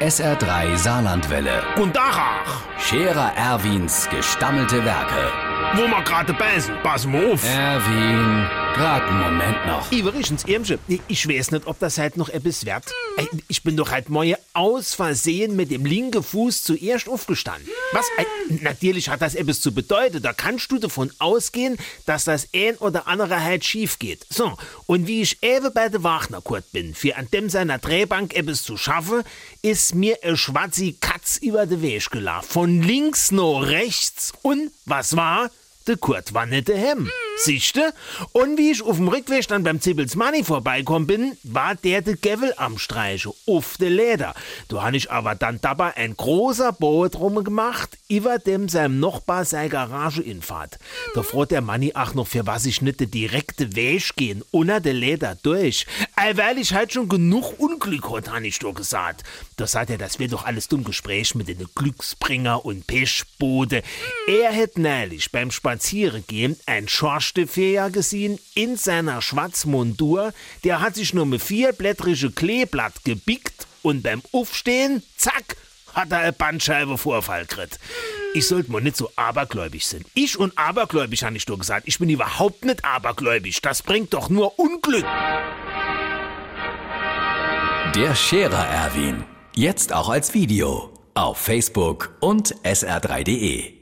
SR3 Saarlandwelle. Und Dachach, Scherer Erwins gestammelte Werke. wo wir gerade beißen, pass mal auf. Erwin, grad einen Moment noch. Iverichens Irmsche, ich weiß nicht, ob das halt noch etwas wert. Ey, Ich bin doch halt morgen aus Versehen mit dem linken Fuß zuerst aufgestanden. Was? Natürlich hat das etwas zu bedeuten. Da kannst du davon ausgehen, dass das ein oder andere halt schief geht. So, und wie ich eben bei der Wagner Kurt bin, für an dem seiner Drehbank etwas zu schaffen, ist mir ein schwarzi Katz über den Weg gelaufen. Von links nach rechts. Und was war? Der Kurt war nicht daheim. Siehste? Und wie ich auf dem Rückweg dann beim Zibbels Money vorbeikommen bin, war der de Gevel am Streiche, auf de Leder. Da han ich aber dann dabei ein großer Boot drum gemacht, über dem seinem Nachbar sei Garage infahrt. Da fragt der Manni ach noch, für was ich nicht de direkte Weg gehen, unter de Leder durch. Ey, weil ich halt schon genug Unglück hat, han ich doch gesagt. Da sagt er, das wär doch alles dumm Gespräch mit den Glücksbringer und Pechbode. Er hätt neulich beim Spazierengehen ein Schorstefeer gesehen in seiner Schwarzmundur. Der hat sich nur mit vierblättrige Kleeblatt gebickt und beim Aufstehen, zack, hat er eine Bandscheibe Vorfall gekriegt. Ich sollte mal nicht so abergläubig sein. Ich und abergläubig, habe ich doch gesagt. Ich bin überhaupt nicht abergläubig. Das bringt doch nur Unglück. Der Scherer Erwin. Jetzt auch als Video. Auf Facebook und sr3.de.